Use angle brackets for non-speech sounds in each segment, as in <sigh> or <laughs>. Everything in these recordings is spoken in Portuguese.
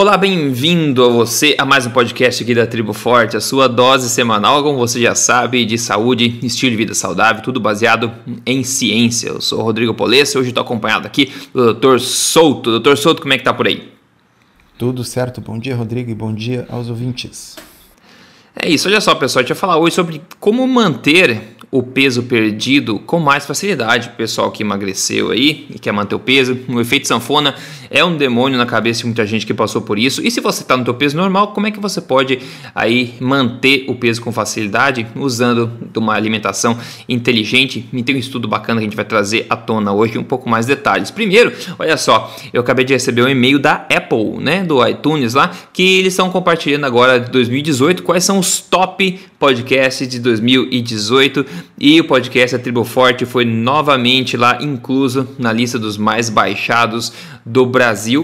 Olá, bem-vindo a você a mais um podcast aqui da Tribo Forte, a sua dose semanal, como você já sabe, de saúde, estilo de vida saudável, tudo baseado em ciência. Eu sou o Rodrigo Polessa, hoje estou acompanhado aqui do Dr. Souto. Dr. Souto, como é que tá por aí? Tudo certo, bom dia Rodrigo e bom dia aos ouvintes. É isso, olha só pessoal, a gente vai falar hoje sobre como manter o peso perdido com mais facilidade. O pessoal que emagreceu aí e quer manter o peso, o efeito sanfona é um demônio na cabeça de muita gente que passou por isso. E se você está no teu peso normal, como é que você pode aí manter o peso com facilidade usando uma alimentação inteligente? E tem um estudo bacana que a gente vai trazer à tona hoje um pouco mais detalhes. Primeiro, olha só, eu acabei de receber um e-mail da Apple, né, do iTunes lá, que eles estão compartilhando agora de 2018 quais são os top podcasts de 2018 e o podcast A Tribo Forte foi novamente lá incluso na lista dos mais baixados do Brasil.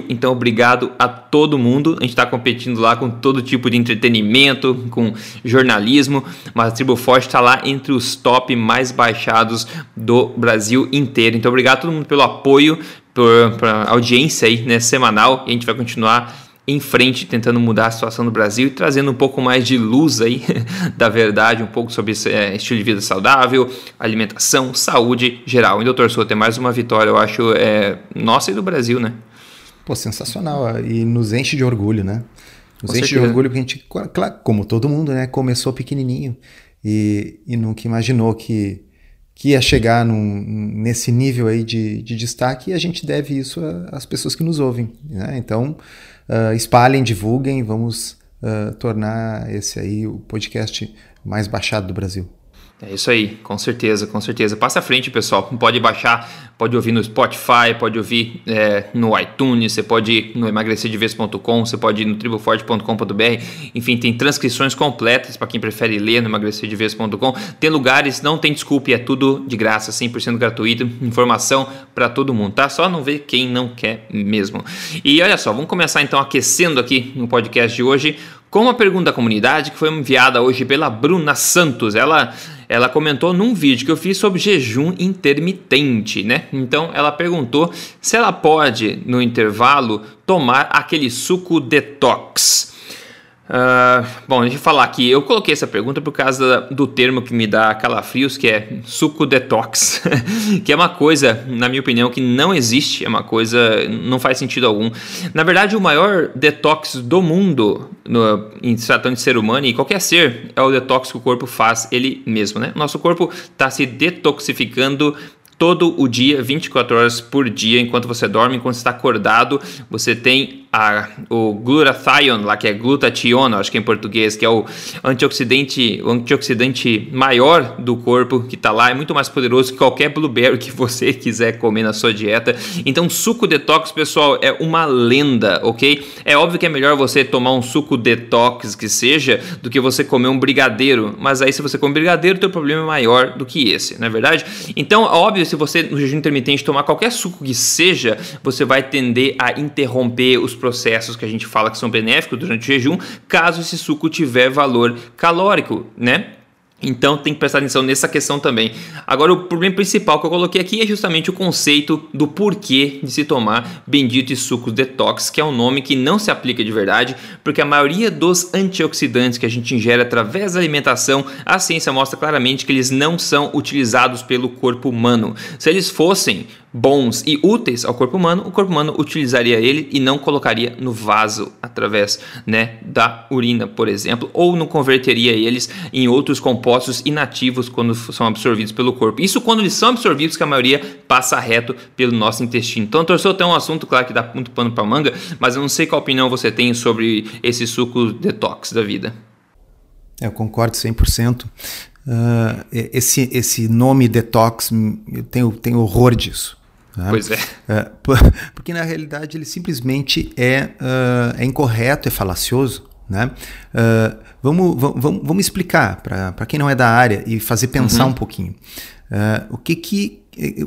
Então, obrigado a todo mundo. A gente está competindo lá com todo tipo de entretenimento, com jornalismo, mas a Tribo Forte está lá entre os top mais baixados do Brasil inteiro. Então, obrigado a todo mundo pelo apoio, por, a audiência aí, né, semanal. E a gente vai continuar em frente, tentando mudar a situação do Brasil e trazendo um pouco mais de luz aí <laughs> da verdade, um pouco sobre é, estilo de vida saudável, alimentação, saúde geral. E doutor Souto, é mais uma vitória, eu acho, é, nossa e do Brasil, né? Pô, sensacional. E nos enche de orgulho, né? Nos Com enche certeza. de orgulho porque a gente, claro, como todo mundo, né? Começou pequenininho e, e nunca imaginou que, que ia chegar num, nesse nível aí de, de destaque e a gente deve isso às pessoas que nos ouvem, né? Então uh, espalhem, divulguem, vamos uh, tornar esse aí o podcast mais baixado do Brasil. É isso aí, com certeza, com certeza. Passa à frente, pessoal. Pode baixar, pode ouvir no Spotify, pode ouvir é, no iTunes, você pode ir no emagrecerdeves.com, você pode ir no triboforte.com.br. Enfim, tem transcrições completas para quem prefere ler no emagrecerdeves.com. Tem lugares, não tem desculpa, é tudo de graça, 100% gratuito. Informação para todo mundo, tá? Só não ver quem não quer mesmo. E olha só, vamos começar então aquecendo aqui no podcast de hoje com uma pergunta da comunidade que foi enviada hoje pela Bruna Santos. Ela ela comentou num vídeo que eu fiz sobre jejum intermitente, né? Então ela perguntou se ela pode, no intervalo, tomar aquele suco detox. Uh, bom, deixa eu falar aqui. Eu coloquei essa pergunta por causa do termo que me dá calafrios, que é suco detox, <laughs> que é uma coisa, na minha opinião, que não existe, é uma coisa, não faz sentido algum. Na verdade, o maior detox do mundo, no, em tratando de ser humano e qualquer ser, é o detox que o corpo faz ele mesmo, né? Nosso corpo está se detoxificando todo o dia, 24 horas por dia, enquanto você dorme, enquanto está acordado, você tem a, o glutathione, lá que é glutationa, acho que é em português, que é o antioxidante, o antioxidante maior do corpo que está lá, é muito mais poderoso que qualquer blueberry que <laughs> você quiser comer na sua dieta. Então, suco detox, pessoal, é uma lenda, ok? É óbvio que é melhor você tomar um suco detox que seja do que você comer um brigadeiro, mas aí se você comer brigadeiro, o teu problema é maior do que esse, não é verdade? Então, óbvio, se você no jejum intermitente tomar qualquer suco que seja, você vai tender a interromper os processos que a gente fala que são benéficos durante o jejum, caso esse suco tiver valor calórico, né? Então tem que prestar atenção nessa questão também. Agora, o problema principal que eu coloquei aqui é justamente o conceito do porquê de se tomar bendito e sucos detox, que é um nome que não se aplica de verdade, porque a maioria dos antioxidantes que a gente ingere através da alimentação, a ciência mostra claramente que eles não são utilizados pelo corpo humano. Se eles fossem bons e úteis ao corpo humano, o corpo humano utilizaria ele e não colocaria no vaso através né, da urina, por exemplo, ou não converteria eles em outros compostos inativos quando são absorvidos pelo corpo. Isso quando eles são absorvidos, que a maioria passa reto pelo nosso intestino. Então, torceu tem um assunto, claro, que dá muito pano para manga, mas eu não sei qual opinião você tem sobre esse suco detox da vida. Eu concordo 100%. Uh, esse, esse nome detox, eu tenho, tenho horror disso. Né? Pois é. é. <laughs> Porque na realidade ele simplesmente é, uh, é incorreto, é falacioso. Né? Uh, vamos, vamos, vamos explicar para quem não é da área e fazer pensar uhum. um pouquinho. Uh, o que, que,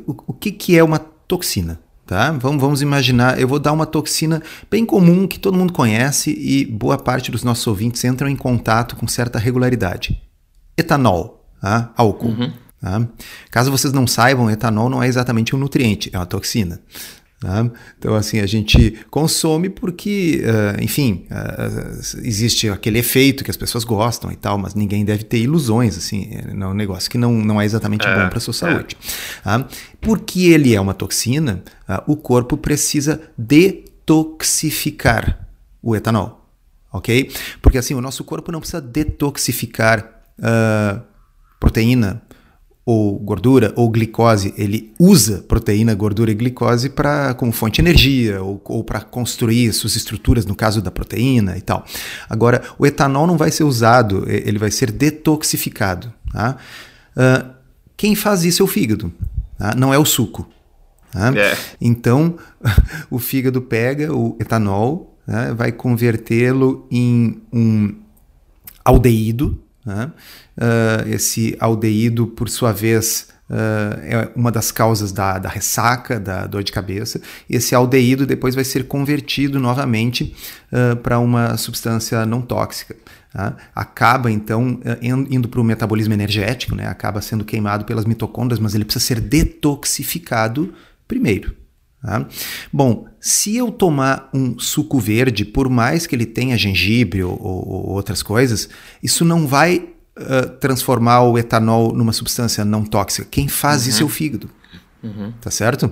o, o, que, que é uma toxina? Tá? Vamos, vamos imaginar, eu vou dar uma toxina bem comum que todo mundo conhece e boa parte dos nossos ouvintes entram em contato com certa regularidade. Etanol, tá? álcool. Uhum. Tá? Caso vocês não saibam, etanol não é exatamente um nutriente, é uma toxina. Né? Então, assim, a gente consome porque, uh, enfim, uh, existe aquele efeito que as pessoas gostam e tal, mas ninguém deve ter ilusões, assim, é um negócio que não, não é exatamente é, bom para a sua é. saúde. É. Porque ele é uma toxina, uh, o corpo precisa detoxificar o etanol, ok? Porque, assim, o nosso corpo não precisa detoxificar proteína, ou gordura ou glicose, ele usa proteína, gordura e glicose para como fonte de energia ou, ou para construir suas estruturas, no caso da proteína e tal. Agora, o etanol não vai ser usado, ele vai ser detoxificado. Tá? Uh, quem faz isso é o fígado, tá? não é o suco. Tá? É. Então, <laughs> o fígado pega o etanol, né, vai convertê-lo em um aldeído, né? Uh, esse aldeído, por sua vez, uh, é uma das causas da, da, ressaca, da dor de cabeça. Esse aldeído depois vai ser convertido novamente uh, para uma substância não tóxica. Tá? Acaba então indo para o metabolismo energético, né? acaba sendo queimado pelas mitocôndrias, mas ele precisa ser detoxificado primeiro. Tá? Bom, se eu tomar um suco verde, por mais que ele tenha gengibre ou, ou, ou outras coisas, isso não vai uh, transformar o etanol numa substância não tóxica. Quem faz uhum. isso é o fígado. Uhum. Tá certo?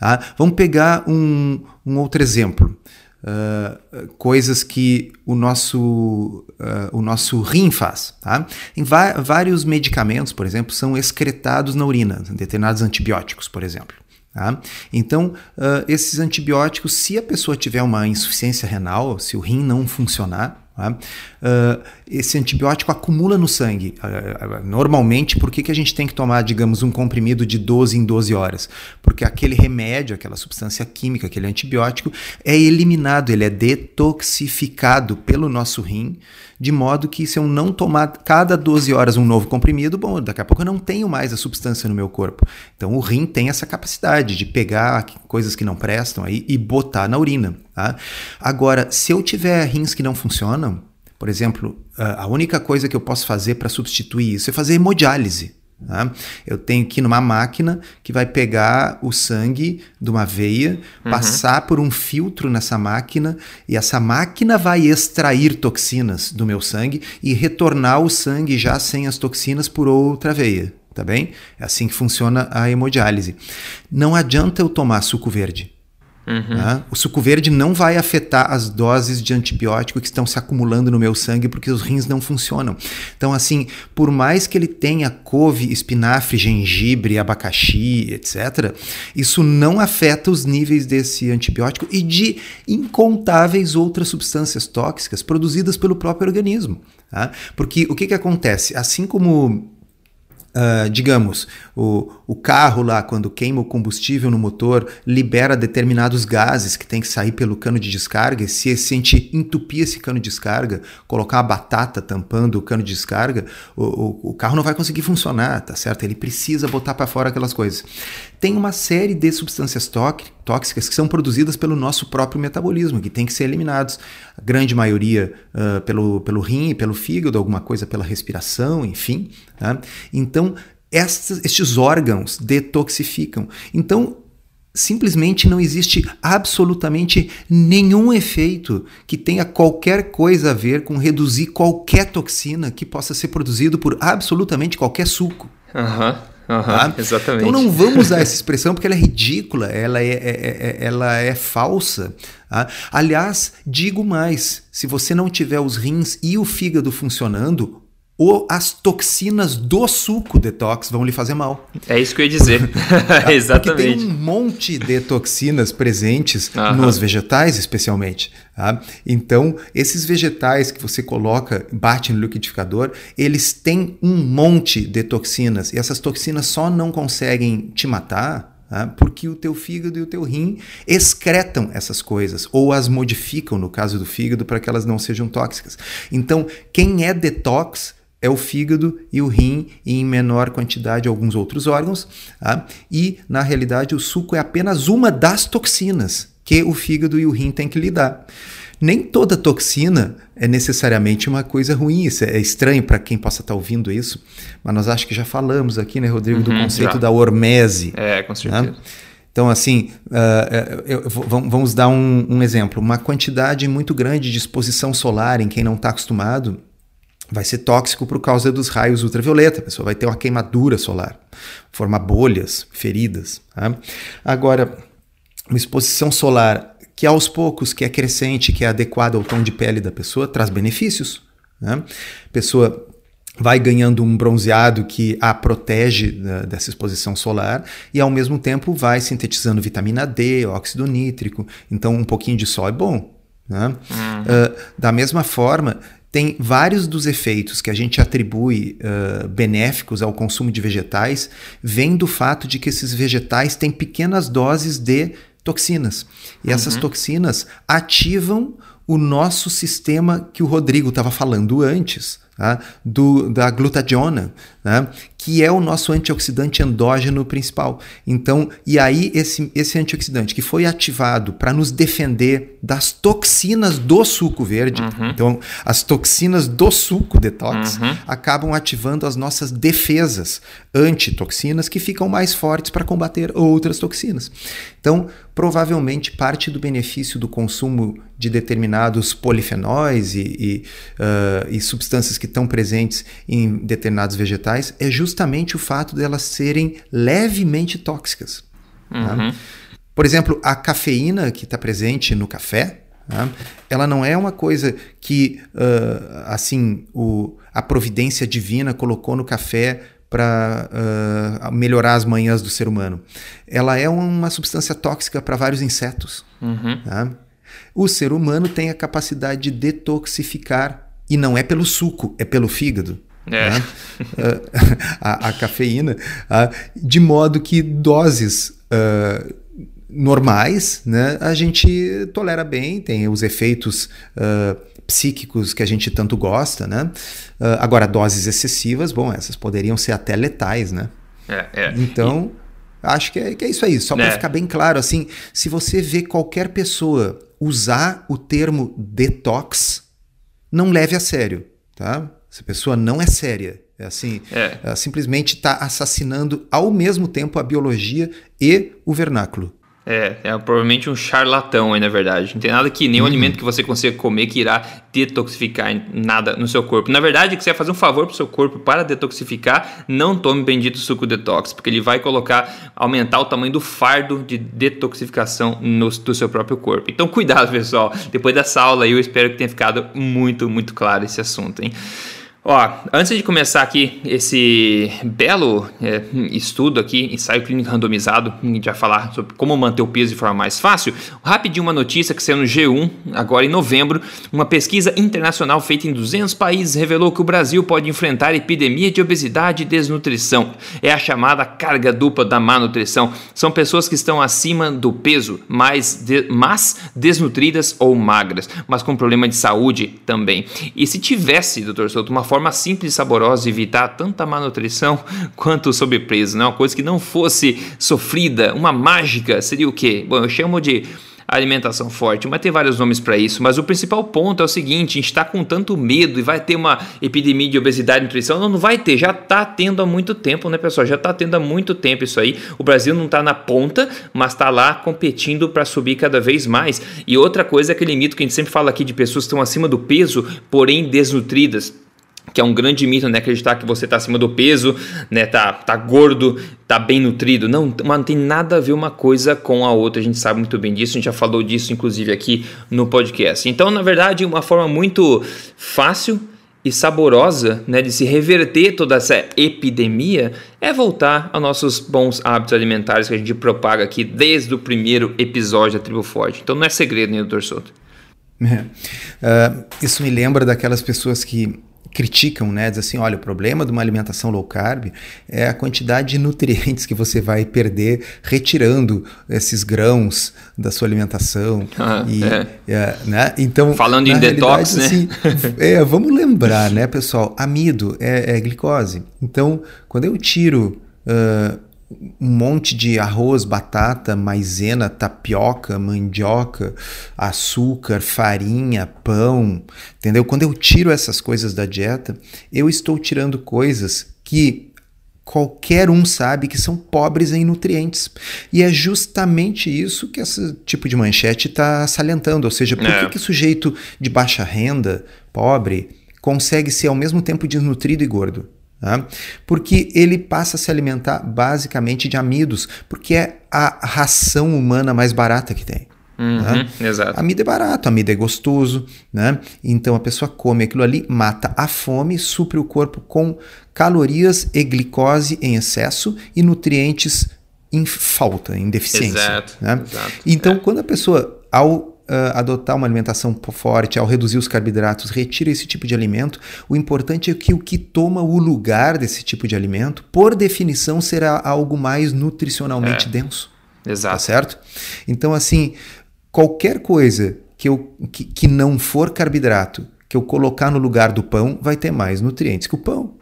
Ah, vamos pegar um, um outro exemplo. Uh, coisas que o nosso, uh, o nosso rim faz. Tá? Em vários medicamentos, por exemplo, são excretados na urina, determinados antibióticos, por exemplo. Tá? Então, uh, esses antibióticos, se a pessoa tiver uma insuficiência renal, se o rim não funcionar, uh, esse antibiótico acumula no sangue. Uh, normalmente, por que, que a gente tem que tomar, digamos, um comprimido de 12 em 12 horas? Porque aquele remédio, aquela substância química, aquele antibiótico, é eliminado, ele é detoxificado pelo nosso rim, de modo que se eu não tomar cada 12 horas um novo comprimido, bom, daqui a pouco eu não tenho mais a substância no meu corpo. Então o rim tem essa capacidade de pegar coisas que não prestam aí e botar na urina. Tá? Agora, se eu tiver rins que não funcionam, por exemplo, a única coisa que eu posso fazer para substituir isso é fazer hemodiálise. Tá? Eu tenho que ir numa máquina que vai pegar o sangue de uma veia, uhum. passar por um filtro nessa máquina, e essa máquina vai extrair toxinas do meu sangue e retornar o sangue já sem as toxinas por outra veia. Tá bem? É assim que funciona a hemodiálise. Não adianta eu tomar suco verde. Uhum. Né? O suco verde não vai afetar as doses de antibiótico que estão se acumulando no meu sangue porque os rins não funcionam. Então, assim, por mais que ele tenha couve, espinafre, gengibre, abacaxi, etc., isso não afeta os níveis desse antibiótico e de incontáveis outras substâncias tóxicas produzidas pelo próprio organismo. Tá? Porque o que, que acontece? Assim como Uh, digamos, o, o carro lá, quando queima o combustível no motor, libera determinados gases que tem que sair pelo cano de descarga. E se a gente entupir esse cano de descarga, colocar uma batata tampando o cano de descarga, o, o, o carro não vai conseguir funcionar, tá certo? Ele precisa botar para fora aquelas coisas. Tem uma série de substâncias tóxicas que são produzidas pelo nosso próprio metabolismo, que tem que ser eliminados. A grande maioria uh, pelo, pelo rim, pelo fígado, alguma coisa pela respiração, enfim. Tá? Então, estes, estes órgãos detoxificam. Então, simplesmente não existe absolutamente nenhum efeito que tenha qualquer coisa a ver com reduzir qualquer toxina que possa ser produzido por absolutamente qualquer suco. Uhum, uhum, tá? Exatamente. Então não vamos usar essa expressão porque ela é ridícula, ela é, é, é, é ela é falsa. Tá? Aliás, digo mais: se você não tiver os rins e o fígado funcionando, ou as toxinas do suco detox vão lhe fazer mal. É isso que eu ia dizer. <laughs> <laughs> Exatamente. Porque tem um monte de toxinas presentes nos vegetais, especialmente. Tá? Então, esses vegetais que você coloca, bate no liquidificador, eles têm um monte de toxinas. E essas toxinas só não conseguem te matar Tá? porque o teu fígado e o teu rim excretam essas coisas ou as modificam no caso do fígado para que elas não sejam tóxicas. Então, quem é detox é o fígado e o rim, e em menor quantidade alguns outros órgãos. Tá? E, na realidade, o suco é apenas uma das toxinas que o fígado e o rim têm que lidar. Nem toda toxina é necessariamente uma coisa ruim. Isso é estranho para quem possa estar tá ouvindo isso, mas nós acho que já falamos aqui, né, Rodrigo, uhum, do conceito já. da hormese. É, com certeza. Né? Então, assim, uh, eu, eu, vamos dar um, um, exemplo. Uma quantidade muito grande de exposição solar em quem não está acostumado vai ser tóxico por causa dos raios ultravioleta. A pessoa vai ter uma queimadura solar, formar bolhas, feridas. Tá? Agora, uma exposição solar que aos poucos, que é crescente, que é adequada ao tom de pele da pessoa, traz benefícios. Né? A pessoa vai ganhando um bronzeado que a protege né, dessa exposição solar e ao mesmo tempo vai sintetizando vitamina D, óxido nítrico. Então um pouquinho de sol é bom. Né? Uhum. Uh, da mesma forma, tem vários dos efeitos que a gente atribui uh, benéficos ao consumo de vegetais, vem do fato de que esses vegetais têm pequenas doses de toxinas. E uhum. essas toxinas ativam o nosso sistema que o Rodrigo estava falando antes, tá? Do, da glutationa, né? Que é o nosso antioxidante endógeno principal. Então, e aí esse, esse antioxidante que foi ativado para nos defender das toxinas do suco verde, uhum. então as toxinas do suco detox uhum. acabam ativando as nossas defesas antitoxinas que ficam mais fortes para combater outras toxinas. Então, provavelmente parte do benefício do consumo de determinados polifenóis e, e, uh, e substâncias que estão presentes em determinados vegetais é justamente o fato delas serem levemente tóxicas. Tá? Uhum. Tá? Por exemplo, a cafeína que está presente no café, tá? ela não é uma coisa que uh, assim o, a providência divina colocou no café para uh, ah, melhorar as manhãs do ser humano. Ela é uma substância tóxica para vários insetos. Uhum. Tá? O ser humano tem a capacidade de detoxificar e não é pelo suco, é pelo fígado. É. Né? <laughs> a, a, cafeína, de modo que doses uh, normais né, a gente tolera bem, tem os efeitos uh, psíquicos que a gente tanto gosta. Né? Uh, agora, doses excessivas, bom, essas poderiam ser até letais. Né? É, é. Então, e... acho que é, que é, isso aí. Só para é. ficar bem claro, assim, se você vê qualquer pessoa usar o termo detox, não leve a sério. Tá? Essa pessoa não é séria. É assim, é. ela simplesmente está assassinando ao mesmo tempo a biologia e o vernáculo. É, é provavelmente um charlatão aí, na verdade. Não tem nada que, nenhum uhum. alimento que você consiga comer que irá detoxificar nada no seu corpo. Na verdade, que você vai fazer um favor pro seu corpo para detoxificar, não tome bendito suco detox, porque ele vai colocar, aumentar o tamanho do fardo de detoxificação no, do seu próprio corpo. Então, cuidado, pessoal. Depois dessa aula aí, eu espero que tenha ficado muito, muito claro esse assunto, hein? Ó, antes de começar aqui esse belo é, estudo aqui, ensaio clínico randomizado, a gente vai falar sobre como manter o peso de forma mais fácil, rapidinho uma notícia que saiu no G1, agora em novembro, uma pesquisa internacional feita em 200 países revelou que o Brasil pode enfrentar epidemia de obesidade e desnutrição. É a chamada carga dupla da má nutrição. São pessoas que estão acima do peso, mas, de, desnutridas ou magras, mas com problema de saúde também. E se tivesse, doutor Souto, uma forma simples e saborosa de evitar tanta má nutrição <laughs> quanto sobrepeso, né? Uma coisa que não fosse sofrida, uma mágica, seria o quê? Bom, eu chamo de alimentação forte, mas tem vários nomes para isso. Mas o principal ponto é o seguinte: a gente está com tanto medo e vai ter uma epidemia de obesidade e nutrição. Não, não vai ter, já está tendo há muito tempo, né, pessoal? Já está tendo há muito tempo isso aí. O Brasil não está na ponta, mas está lá competindo para subir cada vez mais. E outra coisa é aquele mito que a gente sempre fala aqui de pessoas que estão acima do peso, porém desnutridas que é um grande mito, né? Acreditar que você está acima do peso, né? Tá, tá gordo, tá bem nutrido. Não, mas não tem nada a ver uma coisa com a outra. A gente sabe muito bem disso. A gente já falou disso, inclusive, aqui no podcast. Então, na verdade, uma forma muito fácil e saborosa né, de se reverter toda essa epidemia é voltar aos nossos bons hábitos alimentares que a gente propaga aqui desde o primeiro episódio da Tribo Forte. Então não é segredo, né, doutor Souto? É. Uh, isso me lembra daquelas pessoas que criticam, né? Diz assim, olha, o problema de uma alimentação low carb é a quantidade de nutrientes que você vai perder retirando esses grãos da sua alimentação. <laughs> Ah, e, é. É, né? Então, falando em detox, né? Assim, <laughs> é, vamos lembrar, né, pessoal? Amido é, é glicose. Então, quando eu tiro uh, um monte de arroz, batata, maisena, tapioca, mandioca, açúcar, farinha, pão, entendeu? Quando eu tiro essas coisas da dieta, eu estou tirando coisas que qualquer um sabe que são pobres em nutrientes. E é justamente isso que esse tipo de manchete está salientando. Ou seja, por é. que, que sujeito de baixa renda, pobre, consegue ser ao mesmo tempo desnutrido e gordo? Tá? Porque ele passa a se alimentar basicamente de amidos, porque é a ração humana mais barata que tem. Uhum, né? Exato. Amido é barato, amido é gostoso, né? Então a pessoa come aquilo ali, mata a fome, supre o corpo com calorias e glicose em excesso e nutrientes em falta, em deficiência. Exato. Né? exato então, é. quando a pessoa, ao Uh, adotar uma alimentação forte, ao reduzir os carboidratos, retira esse tipo de alimento, o importante é que o que toma o lugar desse tipo de alimento, por definição, será algo mais nutricionalmente é. denso. Exato. Tá certo? Então, assim, qualquer coisa que, eu, que, que não for carboidrato, que eu colocar no lugar do pão, vai ter mais nutrientes que o pão.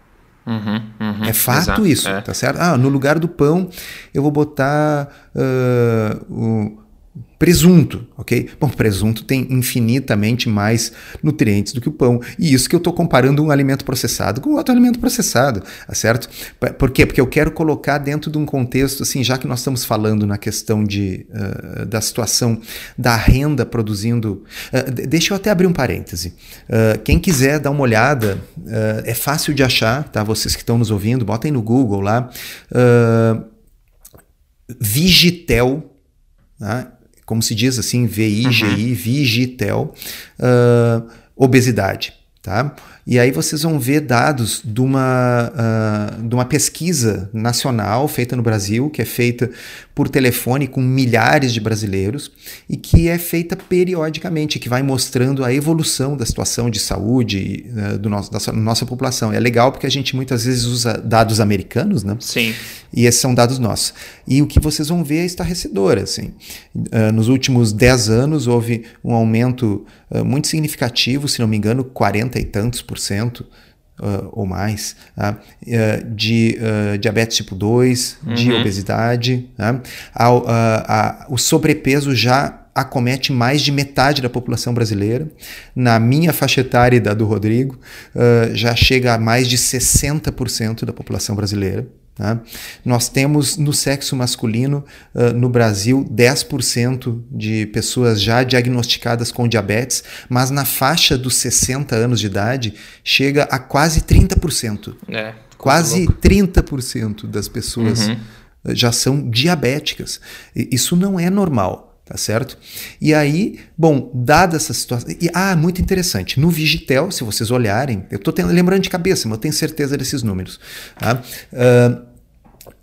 Uhum, uhum, é fato exato, isso, é. tá certo? Ah, no lugar do pão eu vou botar uh, o Presunto, ok? Bom, presunto tem infinitamente mais nutrientes do que o pão. E isso que eu estou comparando um alimento processado com outro alimento processado, tá certo? Por quê? Porque eu quero colocar dentro de um contexto, assim, já que nós estamos falando na questão de, uh, da situação da renda produzindo. Uh, deixa eu até abrir um parêntese. Uh, quem quiser dar uma olhada, é fácil de achar, tá? Vocês que estão nos ouvindo, botem no Google lá. Vigitel. Tá? Como se diz assim, VIGI, uhum. Vigitel, uh, obesidade. Tá? E aí vocês vão ver dados de uma, uh, de uma pesquisa nacional feita no Brasil, que é feita por telefone com milhares de brasileiros e que é feita periodicamente, que vai mostrando a evolução da situação de saúde uh, do nosso, da nossa população. É legal porque a gente muitas vezes usa dados americanos, né? Sim. E esses são dados nossos. E o que vocês vão ver é estarrecedor. Assim. Uh, nos últimos 10 anos houve um aumento muito significativo, se não me engano, 40 e tantos por cento uh, ou mais, uh, de uh, diabetes tipo 2, uhum. de obesidade. Tá? o sobrepeso já acomete mais de metade da população brasileira. Na minha faixa etária e da do Rodrigo, uh, já chega a mais de 60% da população brasileira. Tá? Nós temos no sexo masculino, uh, no Brasil, 10% de pessoas já diagnosticadas com diabetes, mas na faixa dos 60 anos de idade chega a quase 30%. É, quase louco. 30% das pessoas uhum. já são diabéticas. Isso não é normal tá certo? E aí, bom, dada essa situação, e, ah, muito interessante, no Vigitel, se vocês olharem, eu estou lembrando de cabeça, mas eu tenho certeza desses números, tá? Uh,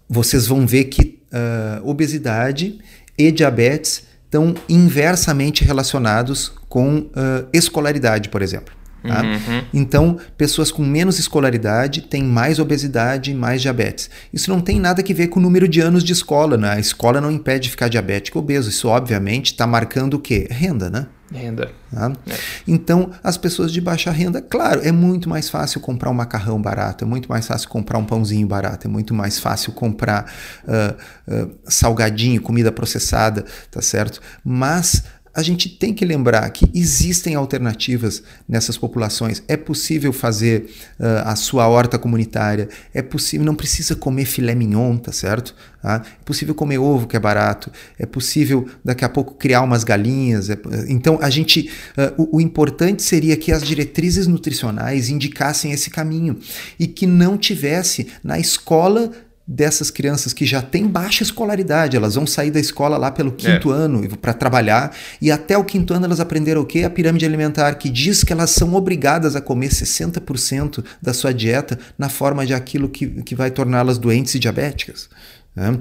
vocês vão ver que uh, obesidade e diabetes estão inversamente relacionados com uh, escolaridade, por exemplo. Tá? Uhum. Então, pessoas com menos escolaridade têm mais obesidade e mais diabetes. Isso não tem nada a ver com o número de anos de escola, né? A escola não impede de ficar diabético ou obeso. Isso, obviamente, está marcando o quê? Renda, né? Renda. Tá? É. Então, as pessoas de baixa renda, claro, é muito mais fácil comprar um macarrão barato, é muito mais fácil comprar um pãozinho barato, é muito mais fácil comprar uh, uh, salgadinho, comida processada, tá certo? Mas a gente tem que lembrar que existem alternativas nessas populações. É possível fazer uh, a sua horta comunitária, é possível, não precisa comer filé mignon, tá certo? Ah, é possível comer ovo, que é barato, é possível daqui a pouco criar umas galinhas. É, então, a gente, uh, o, o importante seria que as diretrizes nutricionais indicassem esse caminho e que não tivesse na escola dessas crianças que já têm baixa escolaridade, elas vão sair da escola lá pelo quinto é. ano para trabalhar e até o quinto ano elas aprenderam o quê? A pirâmide alimentar, que diz que elas são obrigadas a comer 60% da sua dieta na forma de aquilo que, que vai torná-las doentes e diabéticas. Né?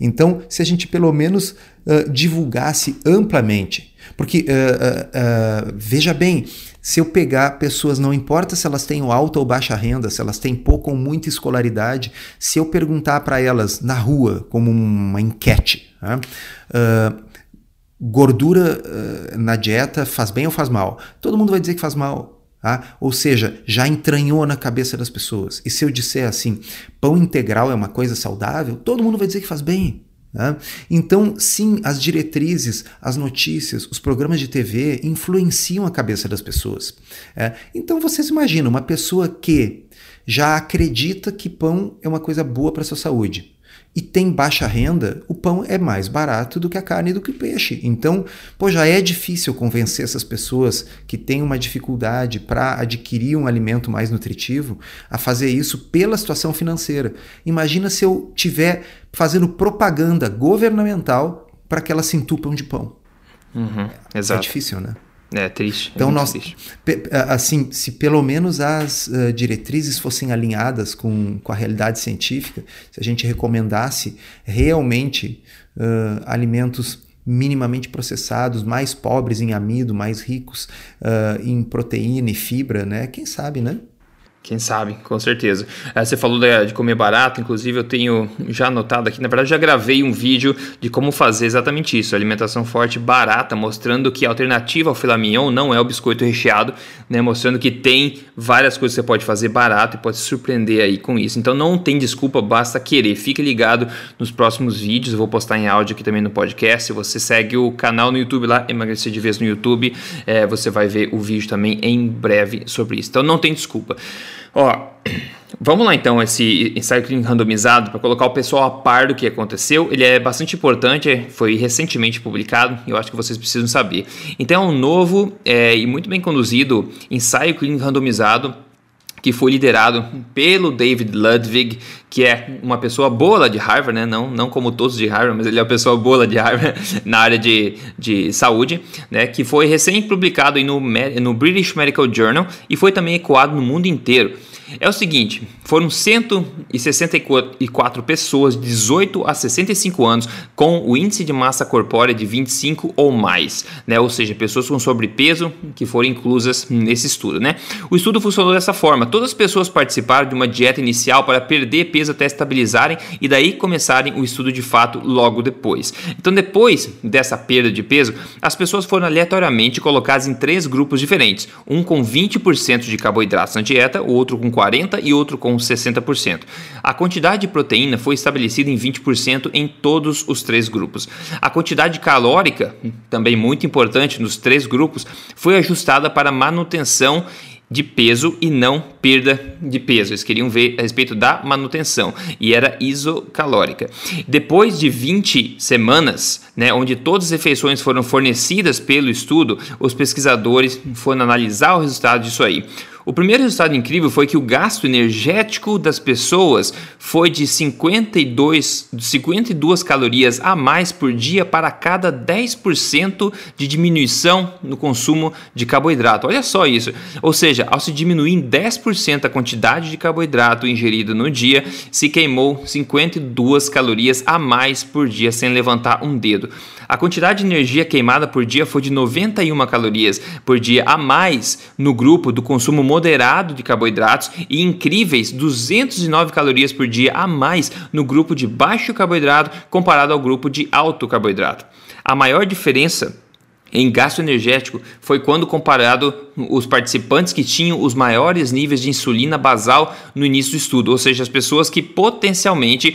Então, se a gente pelo menos uh, divulgasse amplamente, porque uh, uh, veja bem, se eu pegar pessoas, não importa se elas têm alta ou baixa renda, se elas têm pouca ou muita escolaridade, se eu perguntar para elas na rua, como uma enquete, né? uh, gordura uh, na dieta faz bem ou faz mal? Todo mundo vai dizer que faz mal. Tá? Ou seja, já entranhou na cabeça das pessoas. E se eu disser assim, pão integral é uma coisa saudável, todo mundo vai dizer que faz bem. Né? Então, sim, as diretrizes, as notícias, os programas de TV influenciam a cabeça das pessoas. É? Então, vocês imaginam uma pessoa que já acredita que pão é uma coisa boa para a sua saúde e tem baixa renda, o pão é mais barato do que a carne e do que o peixe. Então, pô, já é difícil convencer essas pessoas que têm uma dificuldade para adquirir um alimento mais nutritivo a fazer isso pela situação financeira. Imagina se eu tiver fazendo propaganda governamental para que elas se entupam de pão. Uhum, exato. É difícil, né? É triste. É então, é nós, triste. assim, se pelo menos as uh, diretrizes fossem alinhadas com, com a realidade científica, se a gente recomendasse realmente uh, alimentos minimamente processados, mais pobres em amido, mais ricos uh, em proteína e fibra, né? Quem sabe, né? Quem sabe, com certeza. É, você falou de comer barato, inclusive eu tenho já anotado aqui, na verdade já gravei um vídeo de como fazer exatamente isso, alimentação forte barata, mostrando que a alternativa ao filé mignon não é o biscoito recheado, né, mostrando que tem várias coisas que você pode fazer barato e pode se surpreender aí com isso. Então não tem desculpa, basta querer. Fique ligado nos próximos vídeos, eu vou postar em áudio aqui também no podcast. Se você segue o canal no YouTube lá, Emagrecer de Vez no YouTube, é, você vai ver o vídeo também em breve sobre isso. Então não tem desculpa. Ó, <clears throat> vamos lá então, esse ensaio clínico randomizado, para colocar o pessoal a par do que aconteceu. Ele é bastante importante, foi recentemente publicado eu acho que vocês precisam saber. Então é um novo é, e muito bem conduzido ensaio clínico randomizado que foi liderado pelo David Ludwig, que é uma pessoa boa lá de Harvard, né? não, não como todos de Harvard, mas ele é uma pessoa boa lá de Harvard <laughs> na área de, de saúde, né? que foi recém-publicado no, no British Medical Journal e foi também ecoado no mundo inteiro. É o seguinte, foram 164 pessoas de 18 a 65 anos com o índice de massa corpórea de 25 ou mais, né? ou seja, pessoas com sobrepeso que foram inclusas nesse estudo. Né? O estudo funcionou dessa forma: todas as pessoas participaram de uma dieta inicial para perder peso até estabilizarem e daí começarem o estudo de fato logo depois. Então, depois dessa perda de peso, as pessoas foram aleatoriamente colocadas em três grupos diferentes: um com 20% de carboidratos na dieta, o outro com 40% e outro com 60%. A quantidade de proteína foi estabelecida em 20% em todos os três grupos. A quantidade calórica, também muito importante nos três grupos, foi ajustada para manutenção de peso e não perda de peso. Eles queriam ver a respeito da manutenção e era isocalórica. Depois de 20 semanas, né, onde todas as refeições foram fornecidas pelo estudo, os pesquisadores foram analisar o resultado disso aí. O primeiro resultado incrível foi que o gasto energético das pessoas foi de 52, 52 calorias a mais por dia para cada 10% de diminuição no consumo de carboidrato. Olha só isso. Ou seja, ao se diminuir em 10% a quantidade de carboidrato ingerido no dia, se queimou 52 calorias a mais por dia sem levantar um dedo. A quantidade de energia queimada por dia foi de 91 calorias por dia a mais no grupo do consumo moderado de carboidratos e incríveis 209 calorias por dia a mais no grupo de baixo carboidrato comparado ao grupo de alto carboidrato. A maior diferença em gasto energético foi quando comparado os participantes que tinham os maiores níveis de insulina basal no início do estudo, ou seja, as pessoas que potencialmente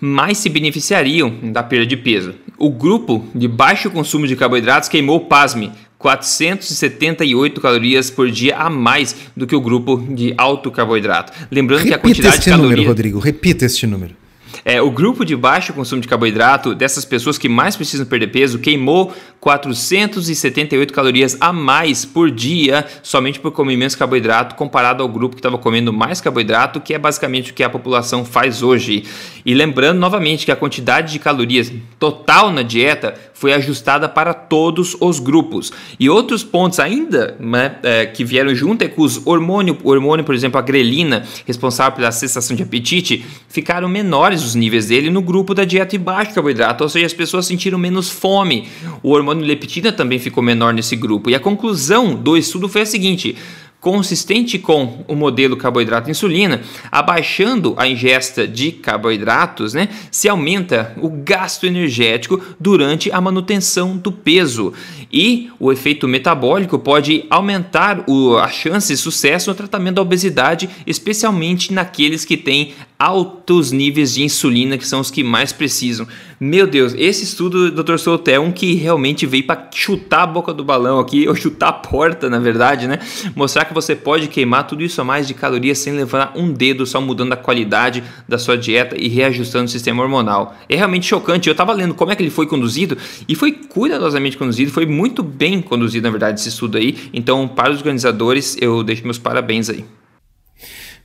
mais se beneficiariam da perda de peso. O grupo de baixo consumo de carboidratos queimou, pasme, 478 calorias por dia a mais do que o grupo de alto carboidrato. Lembrando repita que a quantidade este de calorias... número, Rodrigo, repita este número. É, o grupo de baixo consumo de carboidrato, dessas pessoas que mais precisam perder peso, queimou 478 calorias a mais por dia somente por comer menos carboidrato, comparado ao grupo que estava comendo mais carboidrato, que é basicamente o que a população faz hoje. E lembrando novamente que a quantidade de calorias total na dieta foi ajustada para todos os grupos. E outros pontos ainda né, é, que vieram junto é que os hormônios, hormônio, por exemplo, a grelina, responsável pela sensação de apetite, ficaram menores níveis dele no grupo da dieta de baixo carboidrato, ou seja, as pessoas sentiram menos fome. O hormônio leptina também ficou menor nesse grupo. E a conclusão do estudo foi a seguinte: consistente com o modelo carboidrato-insulina, abaixando a ingesta de carboidratos, né, se aumenta o gasto energético durante a manutenção do peso. E o efeito metabólico pode aumentar o, a chance de sucesso no tratamento da obesidade, especialmente naqueles que têm altos níveis de insulina, que são os que mais precisam. Meu Deus, esse estudo do Dr. Souto é um que realmente veio para chutar a boca do balão aqui, <laughs> ou chutar a porta, na verdade, né? Mostrar que você pode queimar tudo isso a mais de calorias sem levar um dedo, só mudando a qualidade da sua dieta e reajustando o sistema hormonal. É realmente chocante. Eu estava lendo como é que ele foi conduzido e foi cuidadosamente conduzido, foi muito bem conduzido, na verdade, esse estudo aí. Então, para os organizadores, eu deixo meus parabéns aí.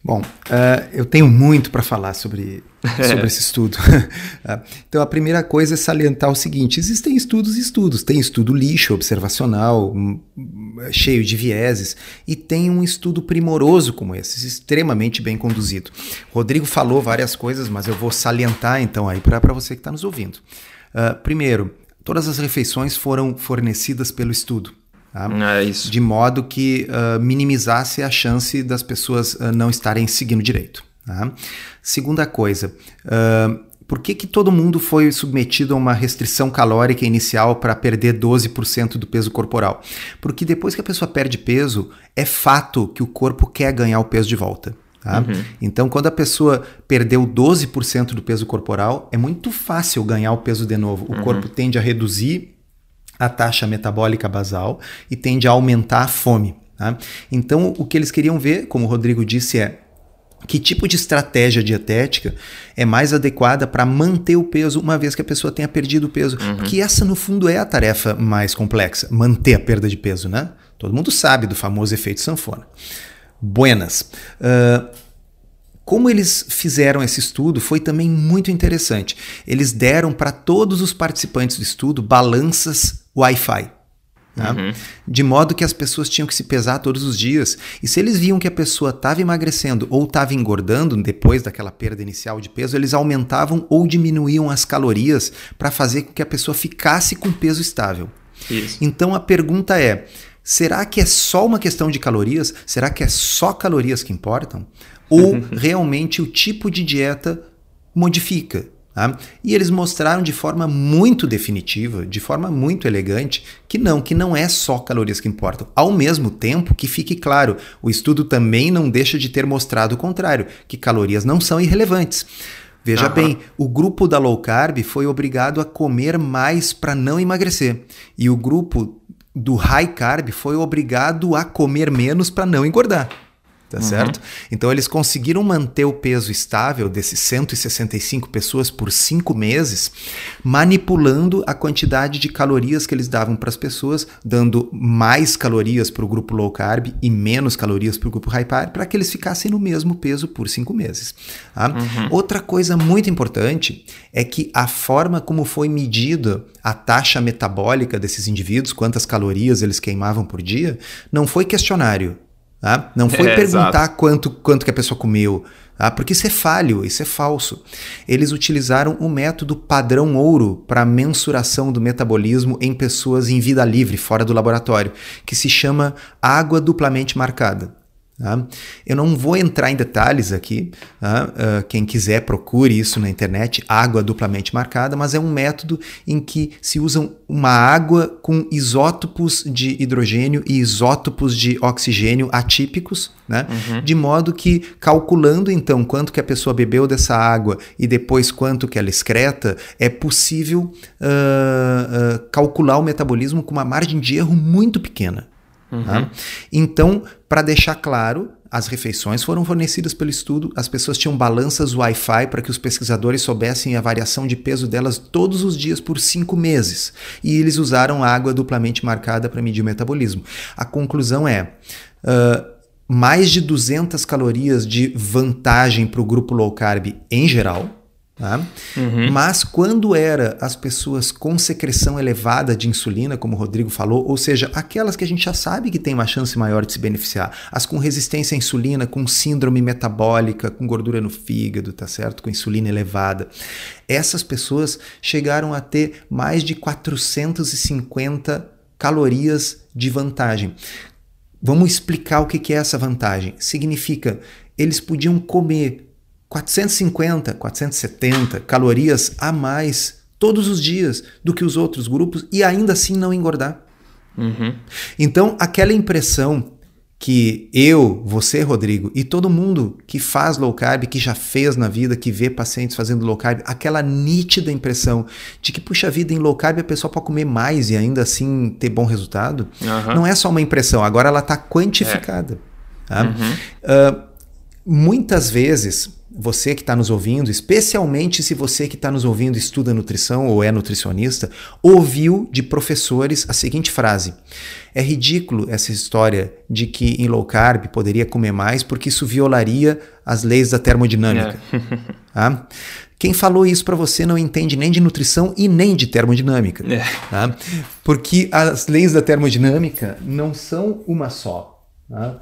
Bom, uh, eu tenho muito para falar sobre, <laughs> sobre esse estudo. <laughs> Ah, então, a primeira coisa é salientar o seguinte: existem estudos e estudos. Tem estudo lixo, observacional, hum, cheio de vieses, e tem um estudo primoroso como esse, extremamente bem conduzido. Rodrigo falou várias coisas, mas eu vou salientar então aí para você que está nos ouvindo. Uh, primeiro, todas as refeições foram fornecidas pelo estudo. Tá? É isso. De modo que uh, minimizasse a chance das pessoas uh, não estarem seguindo direito. Tá? Segunda coisa, uh, por que, que todo mundo foi submetido a uma restrição calórica inicial para perder 12% do peso corporal? Porque depois que a pessoa perde peso, é fato que o corpo quer ganhar o peso de volta. Tá? Uhum. Então, quando a pessoa perdeu 12% do peso corporal, é muito fácil ganhar o peso de novo. O uhum. corpo tende a reduzir a taxa metabólica basal e tende a aumentar a fome. Tá? Então, o que eles queriam ver, como o Rodrigo disse, é que tipo de estratégia dietética é mais adequada para manter o peso uma vez que a pessoa tenha perdido o peso? Uhum. Porque essa, no fundo, é a tarefa mais complexa, manter a perda de peso, né? Todo mundo sabe do famoso efeito sanfona. Buenas. Uh, como eles fizeram esse estudo foi também muito interessante. Eles deram para todos os participantes do estudo balanças Wi-Fi. Tá? Uhum. De modo que as pessoas tinham que se pesar todos os dias. E se eles viam que a pessoa estava emagrecendo ou estava engordando depois daquela perda inicial de peso, eles aumentavam ou diminuíam as calorias para fazer com que a pessoa ficasse com peso estável. Isso. Então a pergunta é: será que é só uma questão de calorias? Será que é só calorias que importam? ou realmente o tipo de dieta modifica. Tá? E eles mostraram de forma muito definitiva, de forma muito elegante, que não, que não é só calorias que importam. Ao mesmo tempo que fique claro, o estudo também não deixa de ter mostrado o contrário, que calorias não são irrelevantes. Veja uhum. bem, o grupo da low carb foi obrigado a comer mais para não emagrecer, e o grupo do high carb foi obrigado a comer menos para não engordar tá uhum. certo? Então eles conseguiram manter o peso estável desses 165 pessoas por cinco meses, manipulando a quantidade de calorias que eles davam para as pessoas, dando mais calorias para o grupo low carb e menos calorias para o grupo high carb, para que eles ficassem no mesmo peso por cinco meses. Tá? Uhum. Outra coisa muito importante é que a forma como foi medida a taxa metabólica desses indivíduos, quantas calorias eles queimavam por dia, não foi questionário Tá? Não foi é, perguntar quanto, quanto que a pessoa comeu, tá? porque isso é falho, isso é falso. Eles utilizaram o método padrão ouro para mensuração do metabolismo em pessoas em vida livre, fora do laboratório, que se chama água duplamente marcada. Tá? Eu não vou entrar em detalhes aqui, tá? uh, quem quiser procure isso na internet, água duplamente marcada, mas é um método em que se usam uma água com isótopos de hidrogênio e isótopos de oxigênio atípicos, né? Uhum. de modo que calculando então quanto que a pessoa bebeu dessa água e depois quanto que ela excreta, é possível uh, uh, calcular o metabolismo com uma margem de erro muito pequena. Uhum. Tá? Então, para deixar claro, as refeições foram fornecidas pelo estudo, as pessoas tinham balanças Wi-Fi para que os pesquisadores soubessem a variação de peso delas todos os dias por cinco meses. E eles usaram água duplamente marcada para medir o metabolismo. A conclusão é. Uh, mais de 200 calorias de vantagem para o grupo low carb em geral, Tá? Uhum. Mas quando era as pessoas com secreção elevada de insulina, como o Rodrigo falou, ou seja, aquelas que a gente já sabe que tem uma chance maior de se beneficiar, as com resistência à insulina, com síndrome metabólica, com gordura no fígado, tá certo? Com insulina elevada, essas pessoas chegaram a ter mais de 450 calorias de vantagem. Vamos explicar o que é essa vantagem. Significa eles podiam comer 450, 470 calorias a mais todos os dias do que os outros grupos e ainda assim não engordar. Uhum. Então, aquela impressão que eu, você, Rodrigo, e todo mundo que faz low carb, que já fez na vida, que vê pacientes fazendo low carb, aquela nítida impressão de que, puxa vida, em low carb a pessoa pode comer mais e ainda assim ter bom resultado, uhum. não é só uma impressão, agora ela está quantificada. É. Tá? Uhum. Uh, muitas vezes você que está nos ouvindo, especialmente se você que está nos ouvindo estuda nutrição ou é nutricionista, ouviu de professores a seguinte frase: É ridículo essa história de que em low carb poderia comer mais porque isso violaria as leis da termodinâmica. É. <laughs> Tá? Quem falou isso para você não entende nem de nutrição e nem de termodinâmica. É. Tá? Porque as leis da termodinâmica não são uma só. Tá?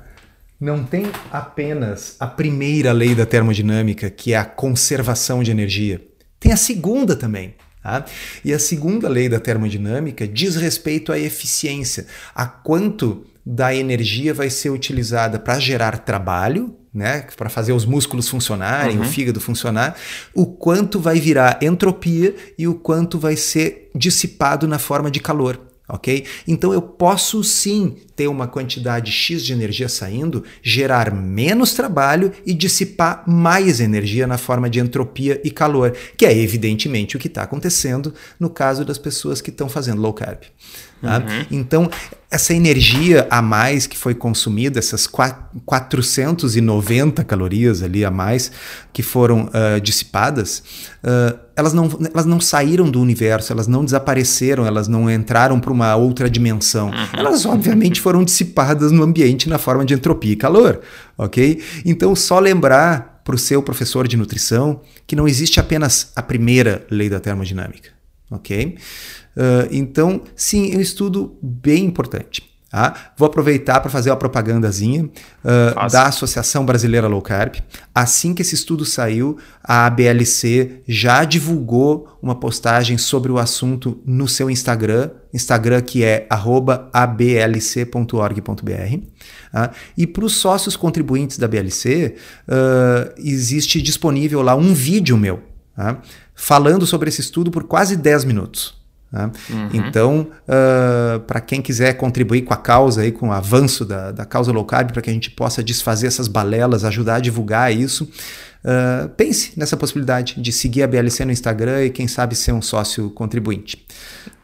Não tem apenas a primeira lei da termodinâmica, que é a conservação de energia. Tem a segunda também. Tá? E a segunda lei da termodinâmica diz respeito à eficiência, a quanto da energia vai ser utilizada para gerar trabalho, né, para fazer os músculos funcionarem, uhum. o fígado funcionar, o quanto vai virar entropia e o quanto vai ser dissipado na forma de calor ok? Então eu posso sim ter uma quantidade X de energia saindo, gerar menos trabalho e dissipar mais energia na forma de entropia e calor, que é evidentemente o que está acontecendo no caso das pessoas que estão fazendo low carb. Tá? Uhum. Então, essa energia a mais que foi consumida, essas 490 calorias ali a mais que foram uh, dissipadas, uh, elas, não, elas não saíram do universo, elas não desapareceram, elas não entraram para uma outra dimensão. Uhum. Elas, obviamente, foram dissipadas no ambiente na forma de entropia e calor, ok? Então, só lembrar para o seu professor de nutrição que não existe apenas a primeira lei da termodinâmica, ok? Uh, então, sim, é um estudo bem importante. Tá? Vou aproveitar para fazer uma propagandazinha uh, da Associação Brasileira Low Carb. Assim que esse estudo saiu, a ABLC já divulgou uma postagem sobre o assunto no seu Instagram, Instagram que é ablc.org.br. Tá? E para os sócios contribuintes da ABLC, uh, existe disponível lá um vídeo meu, tá? falando sobre esse estudo por quase 10 minutos. Né? Uhum. Então, uh, ah, para quem quiser contribuir com a causa, aí, com o avanço da, da causa low carb, para que a gente possa desfazer essas balelas, ajudar a divulgar isso, uh, pense nessa possibilidade de seguir a BLC no Instagram e, quem sabe, ser um sócio contribuinte.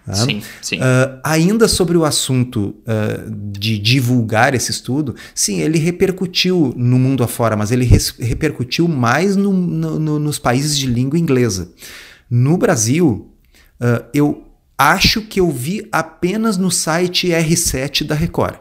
Tá? Sim, sim. Uh, ainda sobre o assunto uh, de divulgar esse estudo, sim, ele repercutiu no mundo afora, mas ele repercutiu mais no, no, no, nos países de língua inglesa. No Brasil, uh, eu acho que eu vi apenas no site R7 da Record.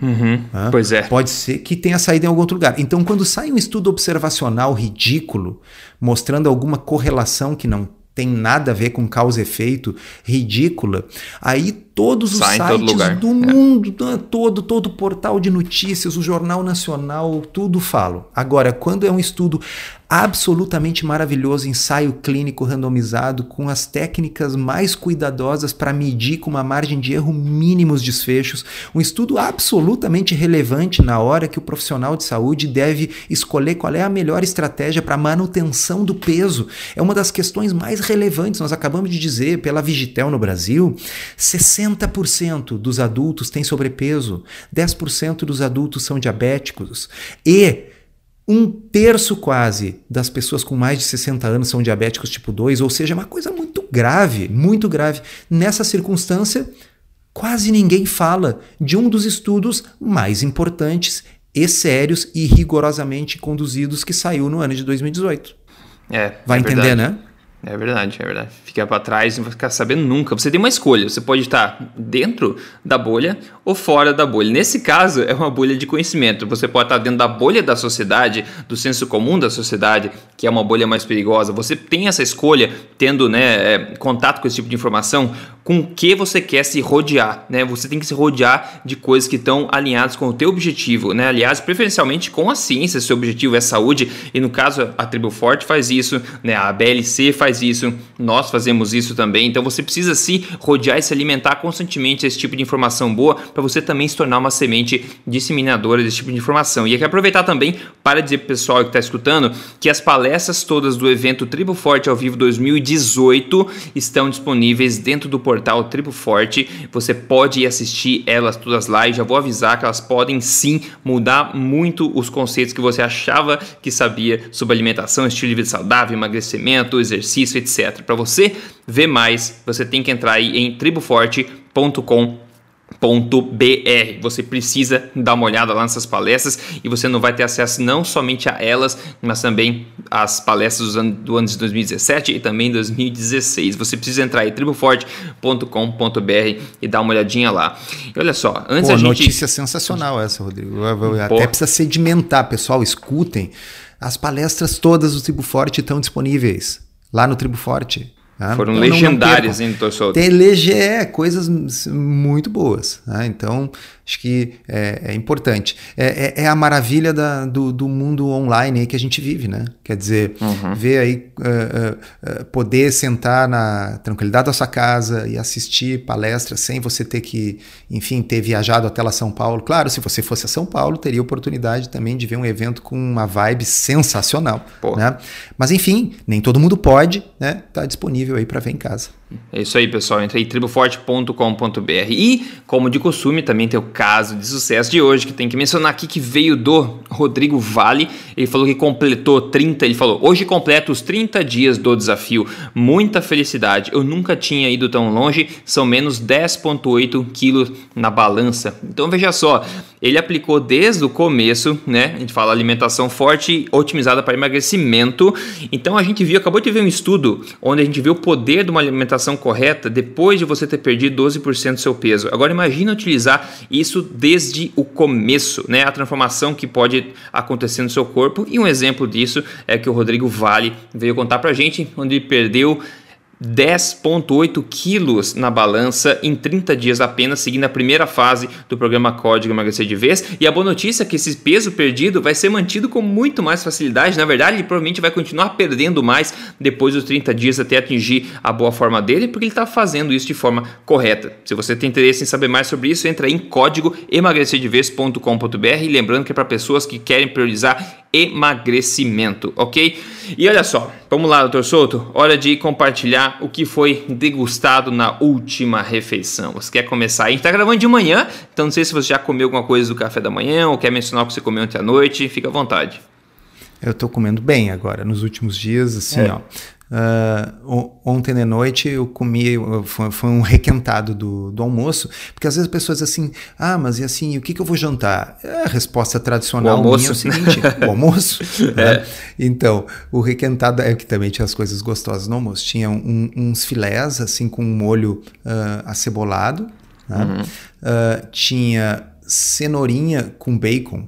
Uhum, pois é. Pode ser que tenha saído em algum outro lugar. Então, quando sai um estudo observacional ridículo, mostrando alguma correlação que não tem nada a ver com causa e efeito, ridícula, aí todos os Sai sites do é. mundo, né, todo, todo portal de notícias, o Jornal Nacional, tudo falam. Agora, quando é um estudo absolutamente maravilhoso, ensaio clínico randomizado, com as técnicas mais cuidadosas para medir com uma margem de erro mínimos desfechos, um estudo absolutamente relevante na hora que o profissional de saúde deve escolher qual é a melhor estratégia para manutenção do peso. É uma das questões mais relevantes. Nós acabamos de dizer, pela Vigitel no Brasil, 60% dos adultos têm sobrepeso, 10% dos adultos são diabéticos e um terço quase das pessoas com mais de 60 anos são diabéticos tipo 2, ou seja, é uma coisa muito grave, muito grave. Nessa circunstância, quase ninguém fala de um dos estudos mais importantes e sérios e rigorosamente conduzidos que saiu no ano de 2018. É, Vai é entender, verdade. né? É verdade, é verdade. Ficar para trás não vai ficar sabendo nunca. Você tem uma escolha. Você pode estar dentro da bolha ou fora da bolha. Nesse caso, é uma bolha de conhecimento. Você pode estar dentro da bolha da sociedade, do senso comum da sociedade, que é uma bolha mais perigosa. Você tem essa escolha, tendo né, é, contato com esse tipo de informação, com o que você quer se rodear. Né? Você tem que se rodear de coisas que estão alinhadas com o teu objetivo. Né? Aliás, preferencialmente com a ciência. Seu objetivo é saúde. E no caso, a Tribo Forte faz isso, né? a BLC faz isso, nós fazemos isso também. Então você precisa se rodear e se alimentar constantemente esse tipo de informação boa para você também se tornar uma semente disseminadora desse tipo de informação. E aqui aproveitar também para dizer para o pessoal que está escutando que as palestras todas do evento Tribo Forte ao Vivo 2018 estão disponíveis dentro do portal portal Tribo Forte. Você pode assistir elas todas lá e já vou avisar que elas podem sim mudar muito os conceitos que você achava que sabia sobre alimentação, estilo de vida saudável, emagrecimento, exercício, etc. Para você ver mais, você tem que entrar aí em triboforte.com br. Você precisa dar uma olhada lá nessas palestras e você não vai ter acesso não somente a elas, mas também às palestras do ano, do ano de 2017 e também 2016. Você precisa entrar em triboforte.com.br e dar uma olhadinha lá. E olha só, antes Pô, a gente... notícia sensacional essa, Rodrigo. Até precisa sedimentar, pessoal, escutem. As palestras todas do Tribo Forte estão disponíveis lá no Tribo Forte. Tá? Foram então, legendárias, hein, doutor Tem lege é, coisas muito boas. Tá? Então, acho que é, é importante. É, é, é, a maravilha da, do, do, mundo online que a gente vive, né? Quer dizer, uhum. ver aí, uh, uh, poder sentar na tranquilidade da sua casa e assistir palestras sem você ter que, enfim, ter viajado até lá São Paulo. Claro, se você fosse a São Paulo, teria oportunidade também de ver um evento com uma vibe sensacional. Né? Mas, enfim, nem todo mundo pode, né? Tá disponível disponível aí para ver em casa. É isso aí, pessoal. Entra aí triboforte.com.br. E, como de costume, também tem o caso de sucesso de hoje, que tem que mencionar aqui que veio do Rodrigo Vale. Ele falou que completou 30, ele falou, hoje completo os 30 dias do desafio. Muita felicidade. Eu nunca tinha ido tão longe, são menos 10,8 quilos na balança. Então veja só, ele aplicou desde o começo, né? A gente fala alimentação forte, otimizada para emagrecimento. Então a gente viu, acabou de ver um estudo onde a gente viu o poder de uma alimentação correta depois de você ter perdido 12% do seu peso. Agora imagine utilizar isso desde o começo, né? A transformação que pode acontecer no seu corpo. E um exemplo disso é que o Rodrigo Vale veio contar pra gente, onde ele perdeu 10,8 quilos na balança em 30 dias apenas, seguindo a primeira fase do programa Código Emagrecer de Vez. E a boa notícia é que esse peso perdido vai ser mantido com muito mais facilidade. Na verdade, ele provavelmente vai continuar perdendo mais depois dos 30 dias até atingir a boa forma dele, porque ele está fazendo isso de forma correta. Se você tem interesse em saber mais sobre isso, entra em código emagrecerdevez.com.br. Lembrando que é para pessoas que querem priorizar emagrecimento, ok? E olha só, vamos lá, doutor Souto, hora de compartilhar o que foi degustado na última refeição. Você quer começar? A gente está gravando de manhã, então não sei se você já comeu alguma coisa do café da manhã ou quer mencionar o que você comeu ontem à noite, fica à vontade. Eu estou comendo bem agora, nos últimos dias, assim, é. ó. Uh, ontem de noite eu comi, foi, foi, um requentado do, do almoço, porque às vezes as pessoas assim, ah, mas e assim, o que, que eu vou jantar? É a resposta tradicional o minha é o seguinte, o <laughs> almoço. é. né? Então, o requentado é que também tinha as coisas gostosas no almoço. Tinha um, uns filés, assim, com um molho uh, acebolado, né? uhum. uh, tinha cenourinha com bacon?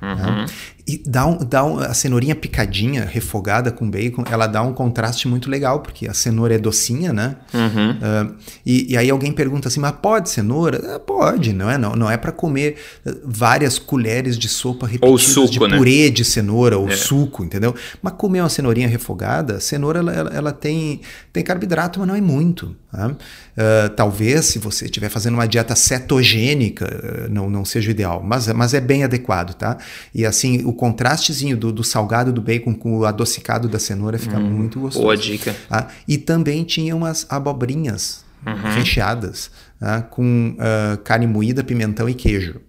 Uhum. Né? E dá, um, dá um, a cenourinha picadinha, refogada com bacon, ela dá um contraste muito legal, porque a cenoura é docinha, né? Uhum. Uh, e, e, aí alguém pergunta assim, mas pode cenoura? Uh, pode, não é? Não, não é para comer várias colheres de sopa repetidas suco, de né? purê de cenoura ou é. suco, entendeu? Mas comer uma cenourinha refogada, a cenoura ela, ela, ela tem, tem carboidrato, mas não é muito. Tá? Uh, talvez, se você estiver fazendo uma dieta cetogênica, não, não seja o ideal, mas, mas é bem adequado, tá? E assim, o contrastezinho do, do, salgado do bacon com o adocicado da cenoura fica hum, muito gostoso. Boa dica. Ah, e também tinha umas abobrinhas uhum. recheadas ah, com uh, carne moída, pimentão e queijo.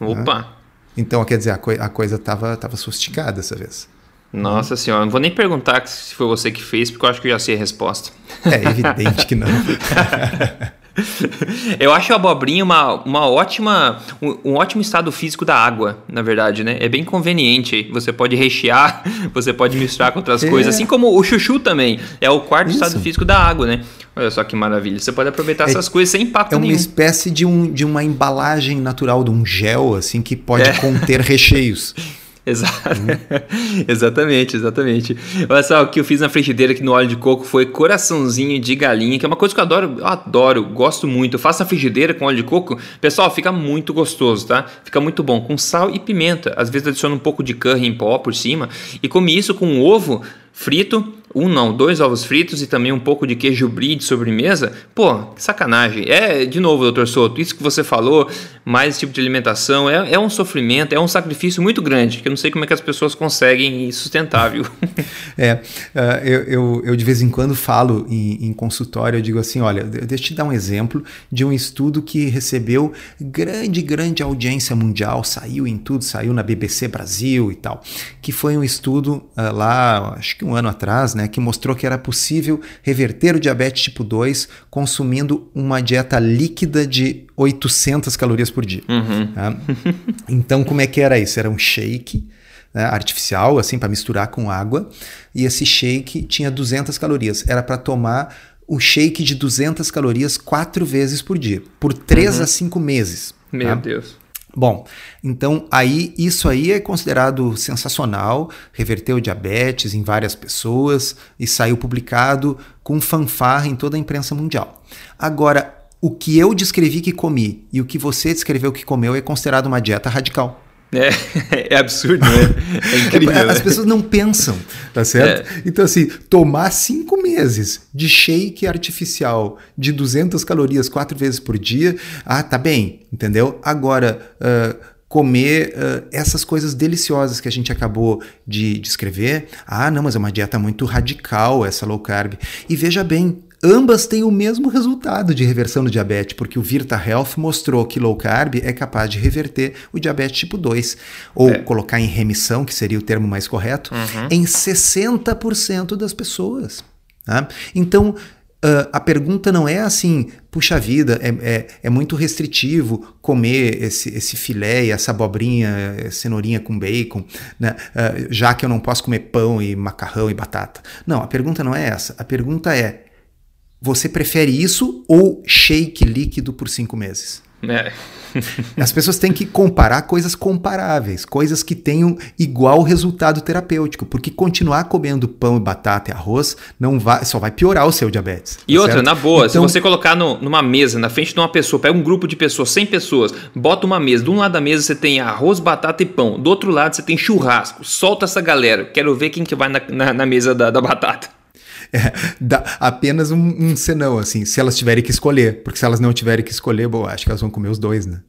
Opa! Ah, então, quer dizer, a, co a coisa estava tava sofisticada dessa vez. Nossa senhora, não vou nem perguntar se foi você que fez, porque eu acho que eu já sei a resposta. É evidente que não. <laughs> Eu acho a abobrinha uma, uma ótima, um, um, ótimo estado físico da água, na verdade, né? É bem conveniente. Você pode rechear, <laughs> você pode misturar com outras é. coisas, assim como o chuchu também. É o quarto Isso. estado físico da água, né? Olha só que maravilha. Você pode aproveitar é, essas coisas sem impacto. É uma nenhum. espécie de, um, de uma embalagem natural, de um gel, assim, que pode é. conter recheios. <laughs> Exato. <laughs> Exatamente, exatamente. Olha só, o que eu fiz na frigideira aqui no óleo de coco foi coraçãozinho de galinha, que é uma coisa que eu adoro, eu adoro, gosto muito. Eu faço na frigideira com óleo de coco, pessoal, fica muito gostoso, tá? Fica muito bom, com sal e pimenta. Às vezes adiciono um pouco de curry em pó por cima e comi isso com um ovo frito, um não, dois ovos fritos e também um pouco de queijo brie de sobremesa, pô, que sacanagem. É, de novo, doutor Soto, isso que você falou, mais esse tipo de alimentação. É, é um sofrimento, é um sacrifício muito grande, que eu não sei como é que as pessoas conseguem sustentar, viu? <laughs> é, uh, eu, eu, eu, de vez em quando falo em, em consultório, eu digo assim, olha, deixa eu te dar um exemplo de um estudo que recebeu grande, grande audiência mundial, saiu em tudo, saiu na BBC Brasil e tal, que foi um estudo uh, lá, acho que um ano atrás, né, que mostrou que era possível reverter o diabetes tipo 2 consumindo uma dieta líquida de 800 calorias por dia. Uhum. Tá? <laughs> Então, como é que era isso? Era um shake né, artificial, assim, para misturar com água, e esse shake tinha 200 calorias. Era para tomar o shake de 200 calorias quatro vezes por dia, por 3 uhum. a 5 meses. Meu tá? Deus. Bom, então aí isso aí é considerado sensacional, reverteu diabetes em várias pessoas e saiu publicado com fanfarra em toda a imprensa mundial. Agora, o que eu descrevi que comi e o que você descreveu que comeu é considerado uma dieta radical. É, <laughs> é absurdo, né? É incrível. As né? pessoas não pensam, tá certo? É. Então, assim, tomar cinco meses de shake artificial de 200 calorias quatro vezes por dia, ah, tá bem, entendeu? Agora, uh, comer uh, essas coisas deliciosas que a gente acabou de descrever, ah, não, mas é uma dieta muito radical essa low carb. E veja bem, Ambas têm o mesmo resultado de reversão do diabetes, porque o Virta Health mostrou que low carb é capaz de reverter o diabetes tipo 2, ou é. colocar em remissão, que seria o termo mais correto, uhum. em 60% das pessoas. Tá? Então, Uh, a pergunta não é assim, puxa vida, é, é, é, muito restritivo comer esse, esse filé essa abobrinha, cenourinha com bacon, né? Uh, já que eu não posso comer pão e macarrão e batata. Não, a pergunta não é essa. A pergunta é: você prefere isso ou shake líquido por cinco meses? É. As pessoas têm que comparar coisas comparáveis, coisas que tenham igual resultado terapêutico, porque continuar comendo pão e batata e arroz não vai, só vai piorar o seu diabetes. E tá outra, certo? na boa, então, se você colocar no, numa mesa, na frente de uma pessoa, pega um grupo de pessoas, 100 pessoas, bota uma mesa, de um lado da mesa você tem arroz, batata e pão, do outro lado você tem churrasco, solta essa galera, quero ver quem que vai na, na, na mesa da, da batata. É, <laughs> dá apenas um, um senão, assim, se elas tiverem que escolher. Porque se elas não tiverem que escolher, bom, acho que elas vão comer os dois, né?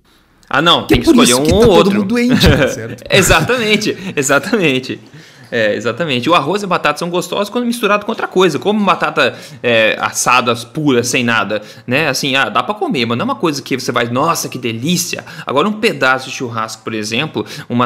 Ah, não, que tem que escolher um que tá ou outro. todo mundo doente, tá certo? <laughs> exatamente, exatamente. É, exatamente. O arroz e a batata são gostosos quando misturado com outra coisa, como batata é, assadas puras, sem nada, né? Assim, ah, dá para comer, mas não é uma coisa que você vai, nossa, que delícia. Agora um pedaço de churrasco, por exemplo, uma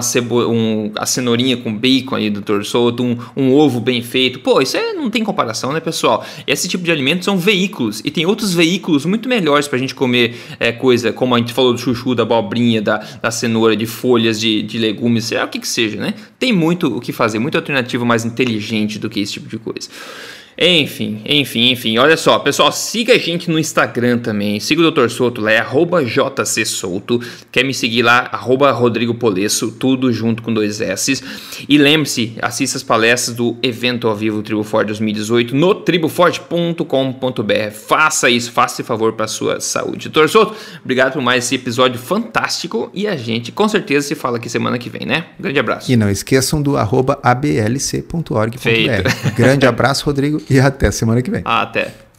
um, a cenourinha com bacon aí do torçoto, um, um ovo bem feito, pô, isso é, não tem comparação, né, pessoal? Esse tipo de alimentos são veículos e tem outros veículos muito melhores pra gente comer é, coisa, como a gente falou do chuchu, da abobrinha, da, da cenoura, de folhas, de, de legumes, seja o que que seja, né? Tem muito o que fazer, muito alternativa mais inteligente do que esse tipo de coisa. Enfim, enfim, enfim. Olha só, pessoal, siga a gente no Instagram também. Siga o Dr. Souto lá, é jcsouto. Quer me seguir lá, arroba Rodrigo Polesso, tudo junto com dois S. E lembre-se, assista as palestras do evento ao vivo Tribo Forte 2018 no triboforte.com.br. Faça isso, faça esse favor para sua saúde. Dr. Souto, obrigado por mais esse episódio fantástico e a gente com certeza se fala aqui semana que vem, né? Um grande abraço. E não esqueçam do arroba ablc.org.br. Grande abraço, Rodrigo e até semana que vem. Até.